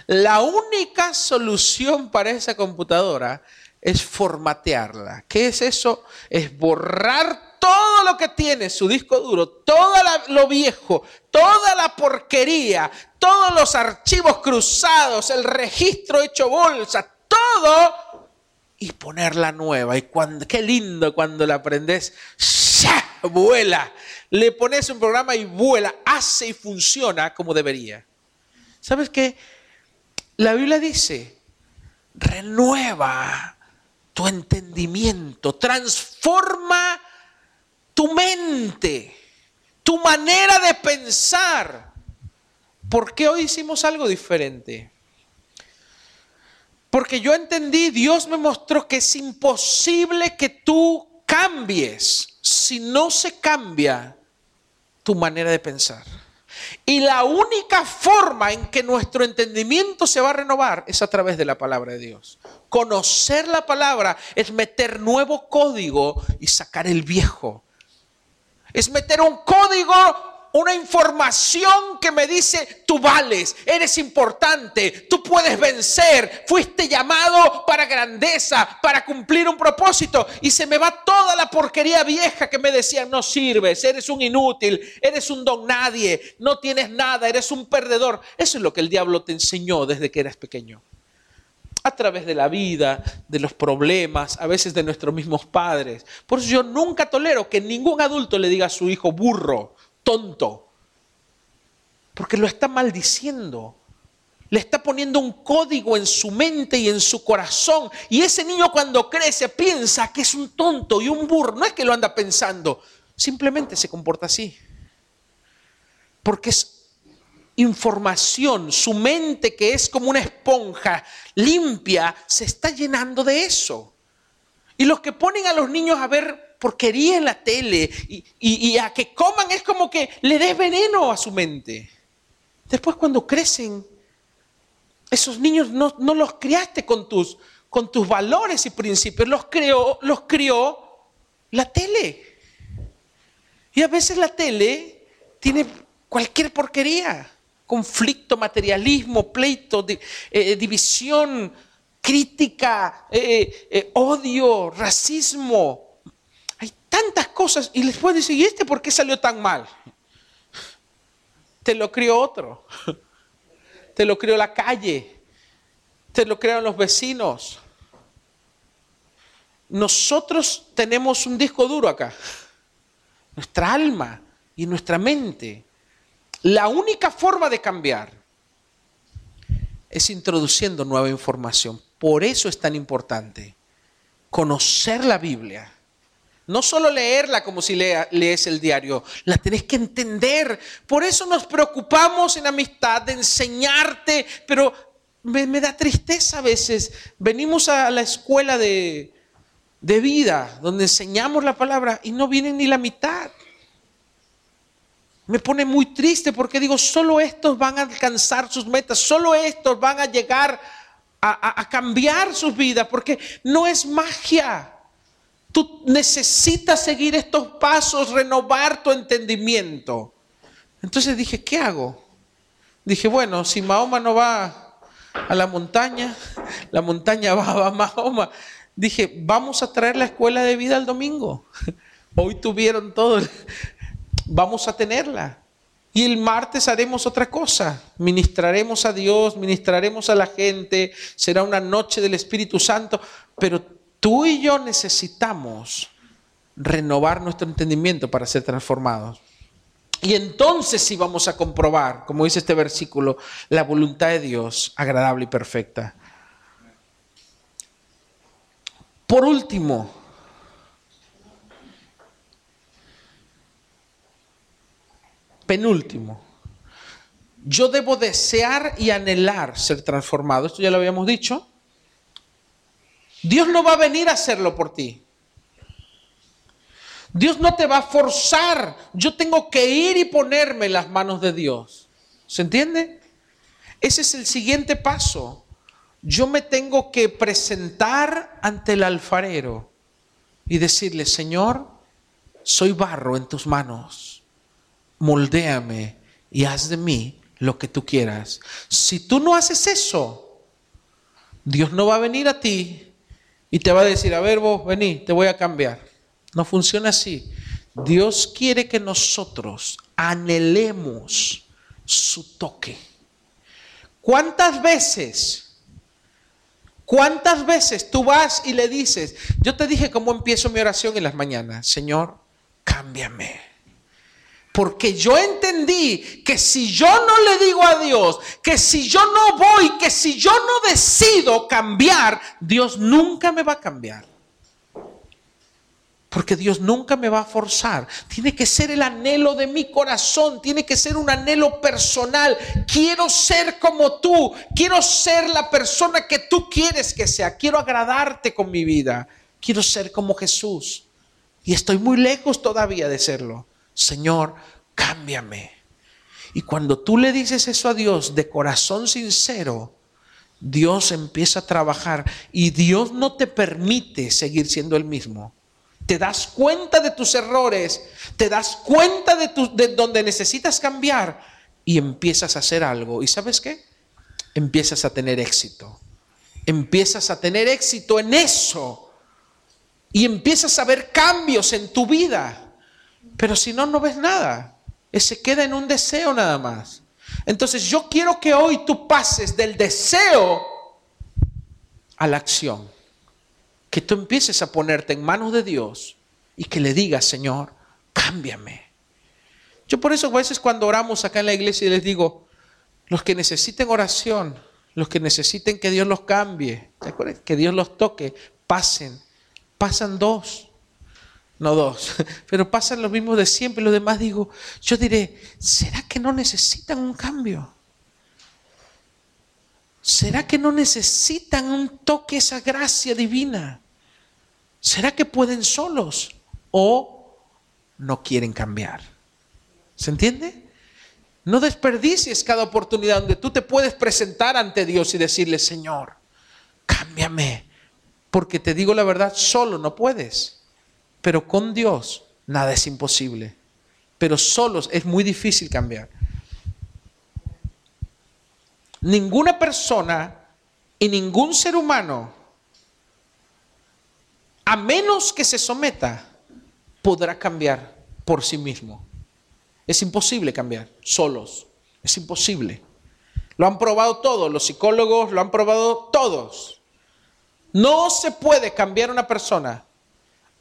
La única solución para esa computadora es formatearla. ¿Qué es eso? Es borrar todo lo que tiene su disco duro, todo lo viejo, toda la porquería, todos los archivos cruzados, el registro hecho bolsa, todo y ponerla nueva. Y cuando, qué lindo cuando la aprendes, vuela le pones un programa y vuela, hace y funciona como debería. ¿Sabes qué? La Biblia dice, renueva tu entendimiento, transforma tu mente, tu manera de pensar. ¿Por qué hoy hicimos algo diferente? Porque yo entendí, Dios me mostró que es imposible que tú cambies si no se cambia tu manera de pensar. Y la única forma en que nuestro entendimiento se va a renovar es a través de la palabra de Dios. Conocer la palabra es meter nuevo código y sacar el viejo. Es meter un código una información que me dice, tú vales, eres importante, tú puedes vencer, fuiste llamado para grandeza, para cumplir un propósito. Y se me va toda la porquería vieja que me decían, no sirves, eres un inútil, eres un don nadie, no tienes nada, eres un perdedor. Eso es lo que el diablo te enseñó desde que eras pequeño a través de la vida, de los problemas, a veces de nuestros mismos padres. Por eso yo nunca tolero que ningún adulto le diga a su hijo burro, tonto. Porque lo está maldiciendo. Le está poniendo un código en su mente y en su corazón. Y ese niño cuando crece piensa que es un tonto y un burro. No es que lo anda pensando, simplemente se comporta así. Porque es información, su mente que es como una esponja limpia, se está llenando de eso. Y los que ponen a los niños a ver porquería en la tele y, a que coman es como que le des veneno a su mente. Después cuando crecen, esos niños no, los criaste con tus, con tus valores y principios, los, creó, los crió la tele. Y a veces la tele tiene cualquier porquería, conflicto, materialismo, pleito, eh, división, crítica, eh, eh, odio, racismo, tantas cosas y les puedo decir, ¿y este por qué salió tan mal? Te lo crió otro, te lo crió la calle, te lo crearon los vecinos. Nosotros tenemos un disco duro acá. nuestra alma y nuestra mente. La única forma de cambiar es introduciendo nueva información. Por eso es tan importante conocer la Biblia. No solo leerla como si lees el diario, la tenés que entender. Por eso nos preocupamos en amistad de enseñarte, pero me, da tristeza a veces. Venimos a la escuela de, de vida, donde enseñamos la palabra y no vienen ni la mitad. Me pone muy triste porque digo, solo estos van a alcanzar sus metas, solo estos van a llegar a, cambiar sus vidas, porque no es magia. Tú necesitas seguir estos pasos, renovar tu entendimiento. Entonces dije, ¿qué hago? Dije, bueno, si Mahoma no va a la montaña, la montaña va a Mahoma. Dije, vamos a traer la escuela de vida el domingo. Hoy tuvieron todo vamos a tenerla. Y el martes haremos otra cosa. Ministraremos a Dios, ministraremos a la gente, será una noche del Espíritu Santo, pero tú y yo necesitamos renovar nuestro entendimiento para ser transformados. Y entonces sí vamos a comprobar, como dice este versículo, la voluntad de Dios agradable y perfecta. Por último, penúltimo. Yo debo desear y anhelar ser transformado. Esto ya lo habíamos dicho. Dios no va a venir a hacerlo por ti. Dios no te va a forzar. Yo tengo que ir y ponerme en las manos de Dios. ¿Se entiende? Ese es el siguiente paso. Yo me tengo que presentar ante el alfarero y decirle, Señor, soy barro en tus manos moldéame y haz de mí lo que tú quieras. Si tú no haces eso, Dios no va a venir a ti y te va a decir, a ver vos, vení, te voy a cambiar. No funciona así. Dios quiere que nosotros anhelemos su toque. ¿Cuántas veces? ¿Cuántas veces tú vas y le dices, yo te dije cómo empiezo mi oración en las mañanas, Señor, cámbiame. Porque yo entendí que si yo no le digo a Dios, que si yo no voy, que si yo no decido cambiar, Dios nunca me va a cambiar. Porque Dios nunca me va a forzar. Tiene que ser el anhelo de mi corazón, tiene que ser un anhelo personal. Quiero ser como tú, quiero ser la persona que tú quieres que sea, quiero agradarte con mi vida, quiero ser como Jesús. Y estoy muy lejos todavía de serlo. Señor, cámbiame. Y cuando tú le dices eso a Dios de corazón sincero, Dios empieza a trabajar y Dios no te permite seguir siendo el mismo. Te das cuenta de tus errores, te das cuenta de, de donde necesitas cambiar y empiezas a hacer algo. ¿Y sabes qué? Empiezas a tener éxito. Empiezas a tener éxito en eso. Y empiezas a ver cambios en tu vida. Pero si no, no ves nada. Se queda en un deseo nada más. Entonces yo quiero que hoy tú pases del deseo a la acción. Que tú empieces a ponerte en manos de Dios y que le digas, Señor, cámbiame. Yo por eso a veces cuando oramos acá en la iglesia les digo, los que necesiten oración, los que necesiten que Dios los cambie, que Dios los toque, pasen. Pasan dos no dos, pero pasan los mismos de siempre. Los demás digo, yo diré, ¿será que no necesitan un cambio? ¿Será que no necesitan un toque, esa gracia divina? ¿Será que pueden solos o no quieren cambiar? ¿Se entiende? No desperdicies cada oportunidad donde tú te puedes presentar ante Dios y decirle, Señor, cámbiame, porque te digo la verdad, solo no puedes. Pero con Dios nada es imposible. Pero solos es muy difícil cambiar. Ninguna persona y ningún ser humano, a menos que se someta, podrá cambiar por sí mismo. Es imposible cambiar solos. Es imposible. Lo han probado todos, los psicólogos lo han probado todos. No se puede cambiar una persona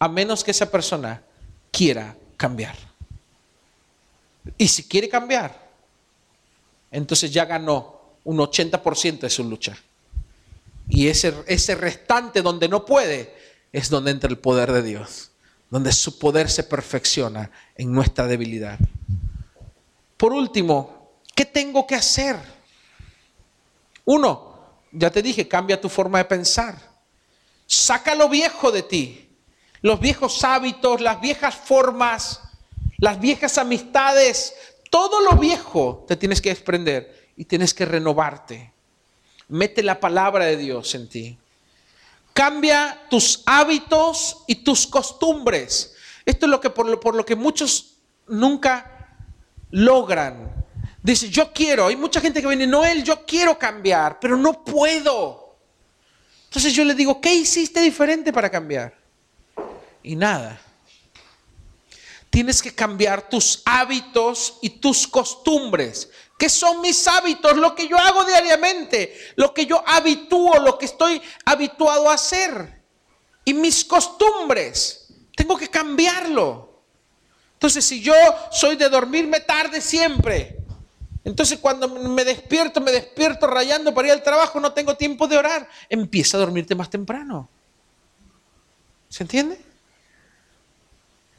a menos que esa persona quiera cambiar. Y si quiere cambiar, entonces ya ganó un 80% de su lucha. Y ese, ese restante donde no puede es donde entra el poder de Dios, donde su poder se perfecciona en nuestra debilidad. Por último, ¿qué tengo que hacer? Uno, ya te dije, cambia tu forma de pensar. Saca lo viejo de ti, los viejos hábitos, las viejas formas, las viejas amistades, todo lo viejo te tienes que desprender y tienes que renovarte. Mete la palabra de Dios en ti. Cambia tus hábitos y tus costumbres. Esto es lo que por lo, por lo que muchos nunca logran. Dice, yo quiero, hay mucha gente que viene, Noel, yo quiero cambiar, pero no puedo. Entonces yo le digo, ¿qué hiciste diferente para cambiar? Y nada. Tienes que cambiar tus hábitos y tus costumbres. ¿Qué son mis hábitos? Lo que yo hago diariamente, lo que yo habitúo, lo que estoy habituado a hacer. Y mis costumbres. Tengo que cambiarlo. Entonces, si yo soy de dormirme tarde siempre, entonces cuando me despierto, me despierto rayando para ir al trabajo, no tengo tiempo de orar. Empieza a dormirte más temprano. ¿Se entiende?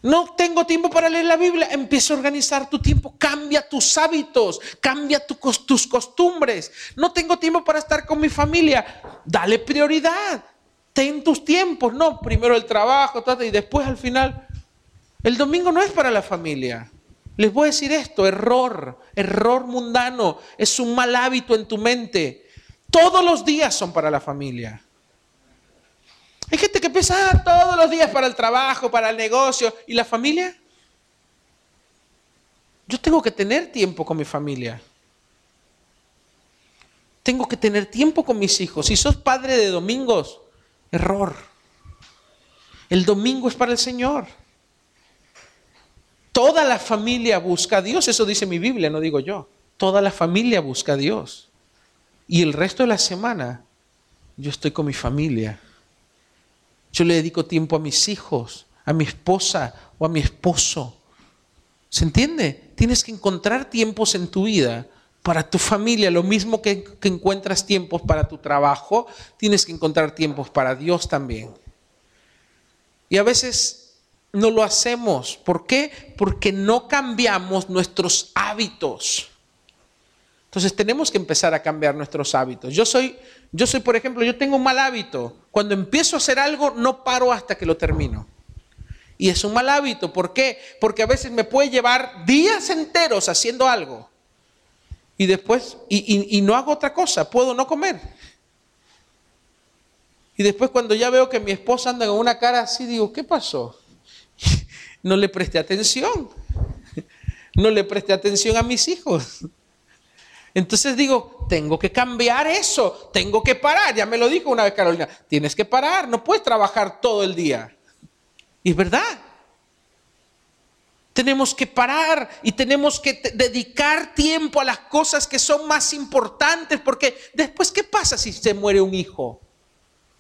No tengo tiempo para leer la Biblia. Empieza a organizar tu tiempo. Cambia tus hábitos. Cambia tus costumbres. No tengo tiempo para estar con mi familia. Dale prioridad. Ten tus tiempos. No, primero el trabajo y después al final. El domingo no es para la familia. Les voy a decir esto, error, error mundano, es un mal hábito en tu mente. Todos los días son para la familia. Hay gente que piensa ah, todos los días para el trabajo, para el negocio. ¿Y la familia? Yo tengo que tener tiempo con mi familia. Tengo que tener tiempo con mis hijos. Si sos padre de domingos, error. El domingo es para el Señor. Toda la familia busca a Dios, eso dice mi Biblia, no digo yo. Toda la familia busca a Dios. Y el resto de la semana yo estoy con mi familia. Yo le dedico tiempo a mis hijos, a mi esposa o a mi esposo. ¿Se entiende? Tienes que encontrar tiempos en tu vida para tu familia, lo mismo que, encuentras tiempos para tu trabajo, tienes que encontrar tiempos para Dios también. Y a veces no lo hacemos. ¿Por qué? Porque no cambiamos nuestros hábitos. Entonces tenemos que empezar a cambiar nuestros hábitos. Yo soy, yo soy, por ejemplo, yo tengo un mal hábito. Cuando empiezo a hacer algo, no paro hasta que lo termino. Y es un mal hábito. ¿Por qué? Porque a veces me puede llevar días enteros haciendo algo. Y después, y, no hago otra cosa, puedo no comer. Y después cuando ya veo que mi esposa anda con una cara así, digo, ¿qué pasó? no le presté atención. No le presté atención a mis hijos. Entonces digo, tengo que cambiar eso, tengo que parar. Ya me lo dijo una vez Carolina, tienes que parar, no puedes trabajar todo el día. Y es verdad. Tenemos que parar y tenemos que dedicar tiempo a las cosas que son más importantes, porque después, ¿qué pasa si se muere un hijo?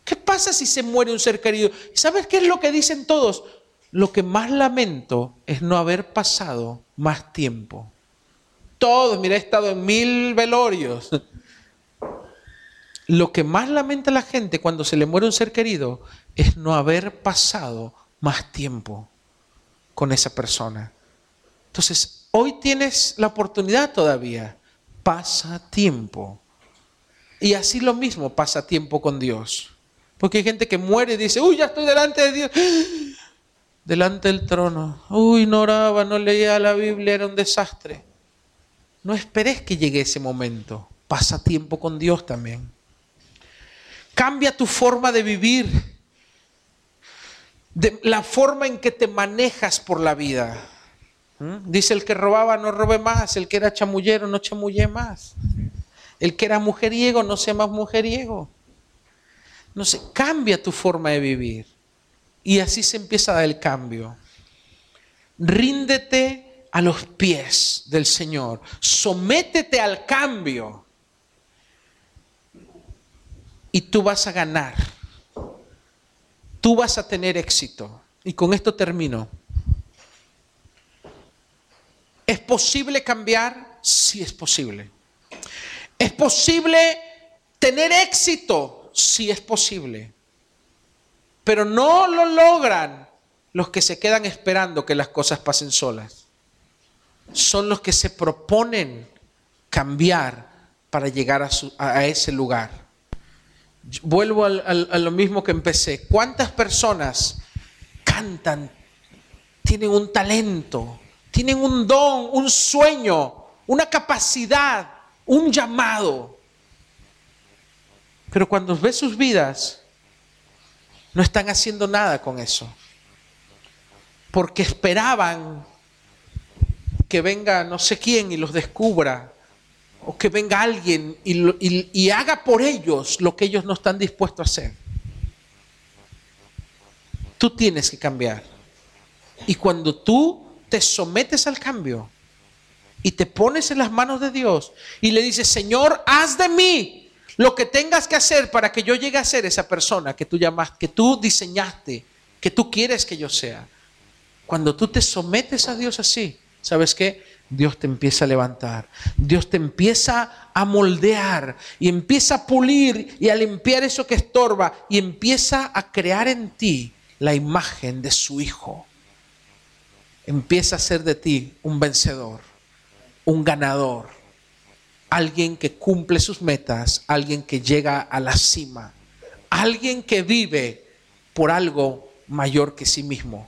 ¿Qué pasa si se muere un ser querido? ¿Sabes qué es lo que dicen todos? Lo que más lamento es no haber pasado más tiempo. Todos, mira, he estado en mil velorios. Lo que más lamenta la gente cuando se le muere un ser querido es no haber pasado más tiempo con esa persona. Entonces, hoy tienes la oportunidad todavía. Pasa tiempo. Y así lo mismo, pasa tiempo con Dios. Porque hay gente que muere y dice, uy, ya estoy delante de Dios delante del trono. Uy, no oraba, no leía la Biblia, era un desastre. No esperes que llegue ese momento. Pasa tiempo con Dios también. Cambia tu forma de vivir, de la forma en que te manejas por la vida. ¿Mm? Dice el que robaba no robe más, el que era chamullero no chamulle más. El que era mujeriego no sea más mujeriego. No sé, cambia tu forma de vivir. Y así se empieza a dar el cambio. Ríndete a los pies del Señor. Sométete al cambio. Y tú vas a ganar. Tú vas a tener éxito. Y con esto termino. ¿Es posible cambiar? Sí es posible. ¿Es posible tener éxito? Sí es posible. Pero no lo logran los que se quedan esperando que las cosas pasen solas. Son los que se proponen cambiar para llegar a, ese lugar. Vuelvo a lo mismo que empecé. ¿Cuántas personas cantan, tienen un talento, tienen un don, un sueño, una capacidad, un llamado? Pero cuando ves sus vidas, no están haciendo nada con eso. Porque esperaban que venga no sé quién y los descubra. O que venga alguien y, haga por ellos lo que ellos no están dispuestos a hacer. Tú tienes que cambiar. Y cuando tú te sometes al cambio y te pones en las manos de Dios y le dices, Señor, haz de mí lo que tengas que hacer para que yo llegue a ser esa persona que tú llamas, que tú diseñaste, que tú quieres que yo sea. Cuando tú te sometes a Dios así, ¿sabes qué? Dios te empieza a levantar, Dios te empieza a moldear y empieza a pulir y a limpiar eso que estorba y empieza a crear en ti la imagen de su Hijo. Empieza a ser de ti un vencedor, un ganador alguien que cumple sus metas, alguien que llega a la cima, alguien que vive por algo mayor que sí mismo,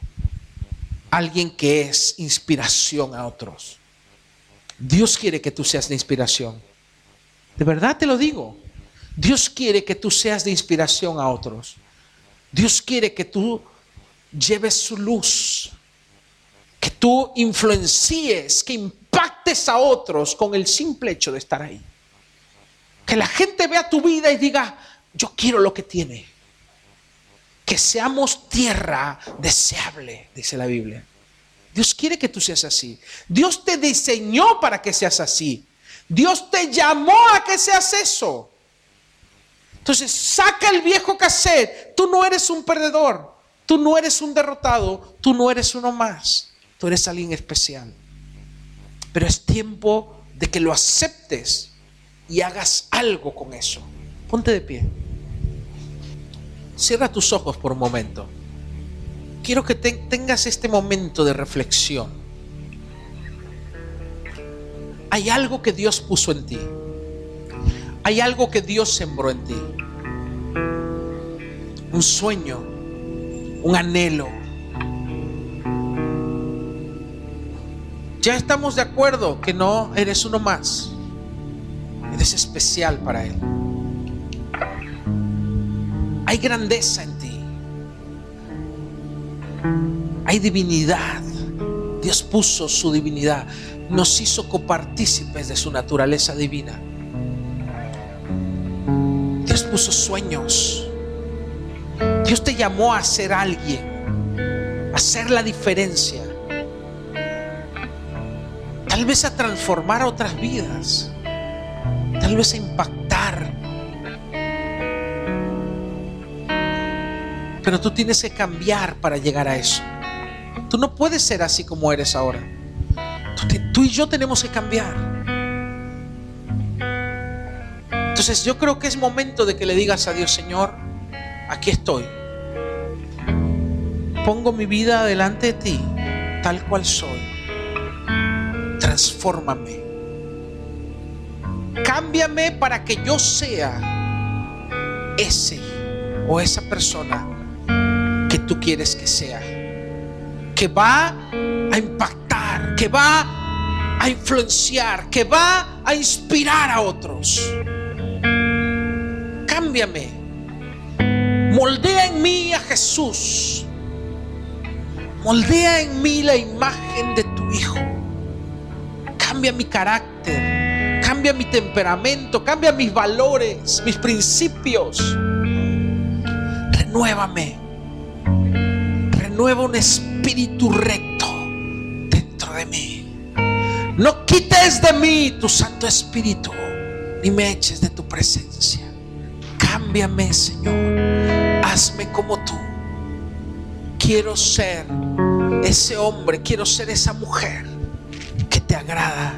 alguien que es inspiración a otros. Dios quiere que tú seas de inspiración. De verdad te lo digo. Dios quiere que tú seas de inspiración a otros. Dios quiere que tú lleves su luz, que tú influencies, que impactes a otros con el simple hecho de estar ahí. Que la gente vea tu vida y diga, yo quiero lo que tiene. Que seamos tierra deseable, dice la Biblia. Dios quiere que tú seas así. Dios te diseñó para que seas así. Dios te llamó a que seas eso. Entonces, saca el viejo cassette. Tú no eres un perdedor. Tú no eres un derrotado. Tú no eres uno más. Tú eres alguien especial. Pero es tiempo de que lo aceptes y hagas algo con eso. Ponte de pie. Cierra tus ojos por un momento. Quiero que tengas este momento de reflexión. Hay algo que Dios puso en ti. Hay algo que Dios sembró en ti. Un sueño, un anhelo, Ya estamos de acuerdo que no eres uno más. Eres especial para Él. Hay grandeza en ti. Hay divinidad. Dios puso su divinidad. Nos hizo copartícipes de su naturaleza divina. Dios puso sueños. Dios te llamó a ser alguien, a hacer la diferencia tal vez a transformar otras vidas, tal vez a impactar. Pero tú tienes que cambiar para llegar a eso. Tú no puedes ser así como eres ahora. Tú, y yo tenemos que cambiar. Entonces yo creo que es momento de que le digas a Dios, Señor, aquí estoy. Pongo mi vida delante de ti, tal cual soy transfórmame. Cámbiame para que yo sea ese o esa persona tú quieres que sea. Que va a impactar, que va a influenciar, que va a inspirar a otros. Cámbiame. Moldea en mí a Jesús. Moldea en mí la imagen de tu Hijo cambia mi carácter, cambia mi temperamento, cambia mis valores, mis principios. Renuévame. Renueva un espíritu recto dentro de mí. No quites de mí tu Santo Espíritu, ni me eches de tu presencia. Cámbiame, Señor. Hazme como tú. Quiero ser ese hombre, quiero ser esa mujer que te te agrada.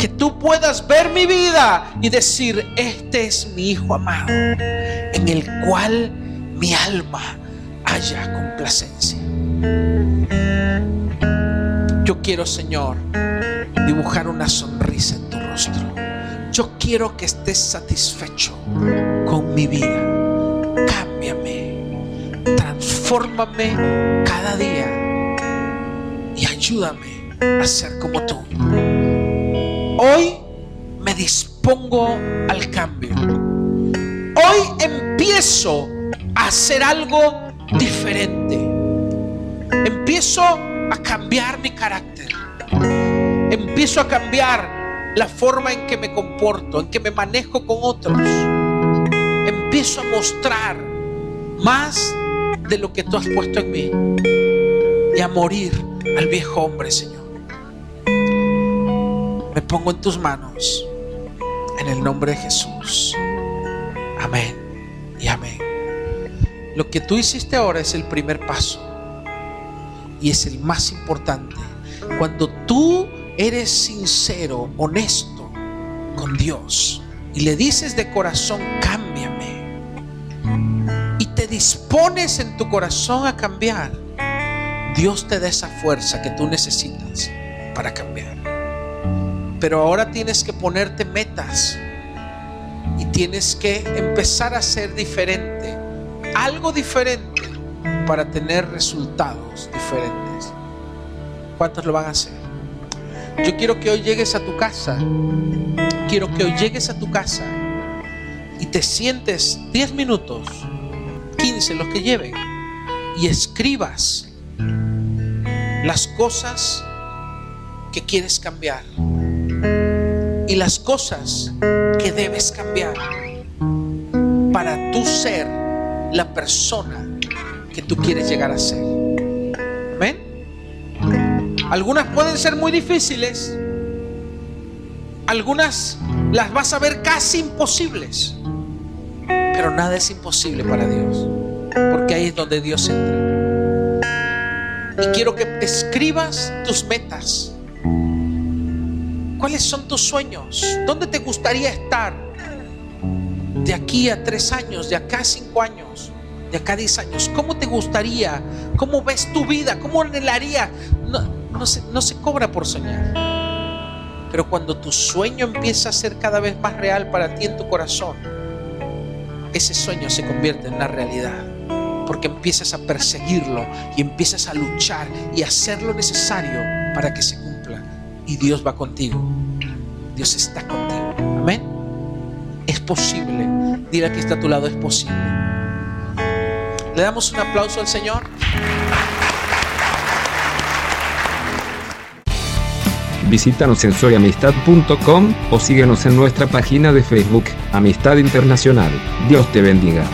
Que tú puedas ver mi vida y decir, este es mi Hijo amado, en el cual mi alma haya complacencia. Yo quiero, Señor, dibujar una sonrisa en tu rostro. Yo quiero que estés satisfecho con mi vida. Cámbiame, transfórmame cada día y ayúdame a ser como tú. Hoy me dispongo al cambio. Hoy empiezo a hacer algo diferente. Empiezo a cambiar mi carácter. Empiezo a cambiar la forma en que me comporto, en que me manejo con otros. Empiezo a mostrar más de lo que tú has puesto en mí y a morir al viejo hombre, Señor. Me pongo en tus manos en el nombre de Jesús. Amén y amén. Lo que tú hiciste ahora es el primer paso y es el más importante. Cuando tú eres sincero, honesto con Dios y le dices de corazón, cámbiame, y te dispones en tu corazón a cambiar, Dios te da esa fuerza que tú necesitas para cambiar. Pero ahora tienes que ponerte metas y tienes que empezar a ser diferente, algo diferente para tener resultados diferentes. ¿Cuántos lo van a hacer? Yo quiero que hoy llegues a tu casa. Quiero que hoy llegues a tu casa y te sientes 10 minutos, 15, los que lleven, y escribas las cosas que quieres cambiar y las cosas que debes cambiar para tú ser la persona que tú quieres llegar a ser. Amén. Algunas pueden ser muy difíciles. Algunas las vas a ver casi imposibles. Pero nada es imposible para Dios. Porque ahí es donde Dios entra. Y quiero que escribas tus metas. ¿Cuáles son tus sueños? ¿Dónde te gustaría estar? De aquí a tres años, de acá a cinco años, de acá a diez años. ¿Cómo te gustaría? ¿Cómo ves tu vida? ¿Cómo anhelarías? No, no, se, no se cobra por soñar. Pero cuando tu sueño empieza a ser cada vez más real para ti en tu corazón, ese sueño se convierte en una realidad porque empiezas a perseguirlo y empiezas a luchar y hacer lo necesario para que se cumpla. Y Dios va contigo. Dios está contigo. Amén. Es posible. Dile que está a tu lado, es posible. Le damos un aplauso al Señor. Visítanos en soyamistad.com o síguenos en nuestra página de Facebook, Amistad Internacional. Dios te bendiga.